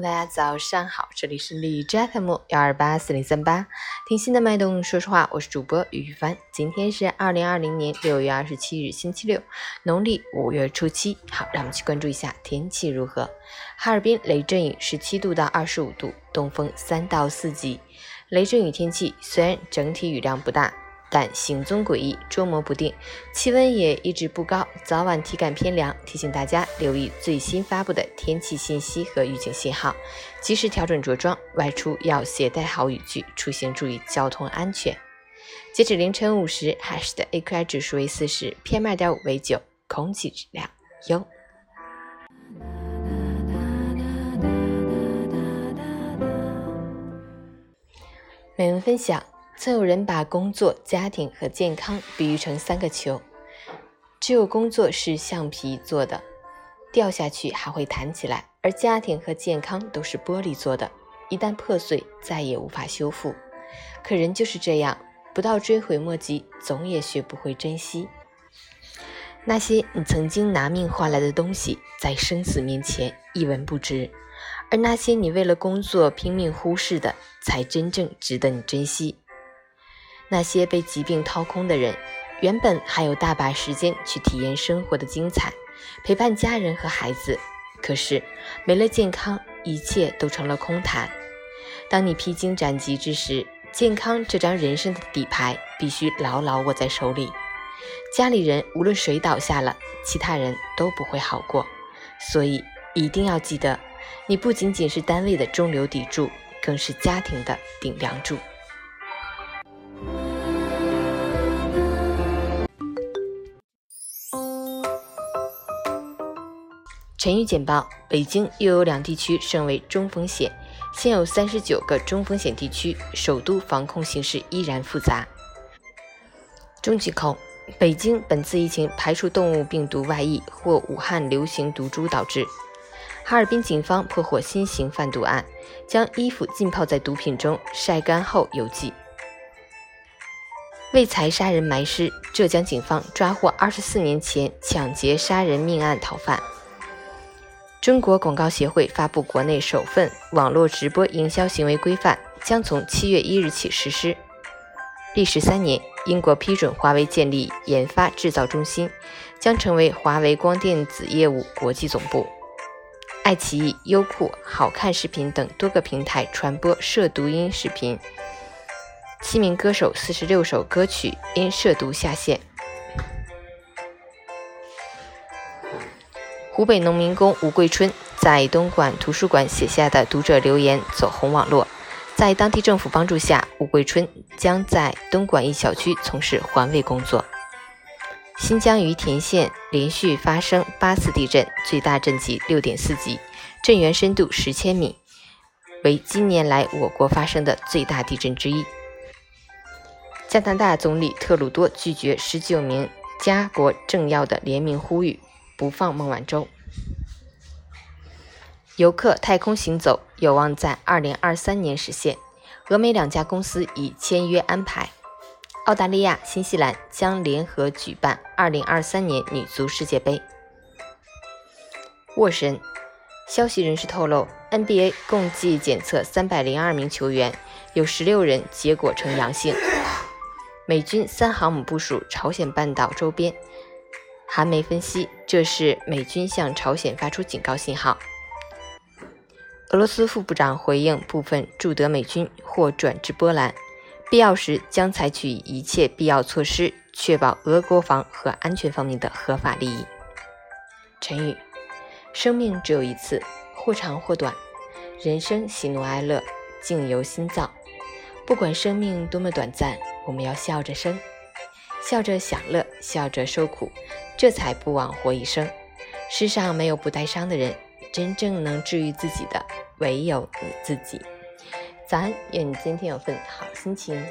大家早上好，这里是李斋特木幺二八四零三八，听心的脉动，说实话，我是主播于帆。今天是二零二零年六月二十七日，星期六，农历五月初七。好，让我们去关注一下天气如何。哈尔滨雷阵雨，十七度到二十五度，东风三到四级。雷阵雨天气虽然整体雨量不大。但行踪诡异，捉摸不定，气温也一直不高，早晚体感偏凉。提醒大家留意最新发布的天气信息和预警信号，及时调整着装，外出要携带好雨具，出行注意交通安全。截止凌晨五时，海市的 AQI 指数为四十，PM 二点五为九，空气质量优。美文分享。曾有人把工作、家庭和健康比喻成三个球，只有工作是橡皮做的，掉下去还会弹起来；而家庭和健康都是玻璃做的，一旦破碎再也无法修复。可人就是这样，不到追悔莫及，总也学不会珍惜那些你曾经拿命换来的东西，在生死面前一文不值；而那些你为了工作拼命忽视的，才真正值得你珍惜。那些被疾病掏空的人，原本还有大把时间去体验生活的精彩，陪伴家人和孩子。可是没了健康，一切都成了空谈。当你披荆斩棘之时，健康这张人生的底牌必须牢牢握在手里。家里人无论谁倒下了，其他人都不会好过。所以一定要记得，你不仅仅是单位的中流砥柱，更是家庭的顶梁柱。晨雨简报：北京又有两地区升为中风险，现有三十九个中风险地区，首都防控形势依然复杂。中疾控：北京本次疫情排除动物病毒外溢或武汉流行毒株导致。哈尔滨警方破获新型贩毒案，将衣服浸泡在毒品中晒干后邮寄。为财杀人埋尸，浙江警方抓获二十四年前抢劫杀人命案逃犯。中国广告协会发布国内首份网络直播营销行为规范，将从七月一日起实施。历时三年，英国批准华为建立研发制造中心，将成为华为光电子业务国际总部。爱奇艺、优酷、好看视频等多个平台传播涉毒音视频，七名歌手四十六首歌曲因涉毒下线。湖北农民工吴桂春在东莞图书馆写下的读者留言走红网络。在当地政府帮助下，吴桂春将在东莞一小区从事环卫工作。新疆于田县连续发生八次地震，最大震级六点四级，震源深度十千米，为近年来我国发生的最大地震之一。加拿大总理特鲁多拒绝十九名加国政要的联名呼吁。不放孟晚舟。游客太空行走有望在二零二三年实现，俄美两家公司已签约安排。澳大利亚、新西兰将联合举办二零二三年女足世界杯。沃神消息人士透露，NBA 共计检测三百零二名球员，有十六人结果呈阳性。美军三航母部署朝鲜半岛周边。韩媒分析，这是美军向朝鲜发出警告信号。俄罗斯副部长回应，部分驻德美军或转至波兰，必要时将采取一切必要措施，确保俄国防和安全方面的合法利益。陈宇，生命只有一次，或长或短，人生喜怒哀乐，境由心造。不管生命多么短暂，我们要笑着生。笑着享乐，笑着受苦，这才不枉活一生。世上没有不带伤的人，真正能治愈自己的，唯有你自己。早安，愿你今天有份好心情。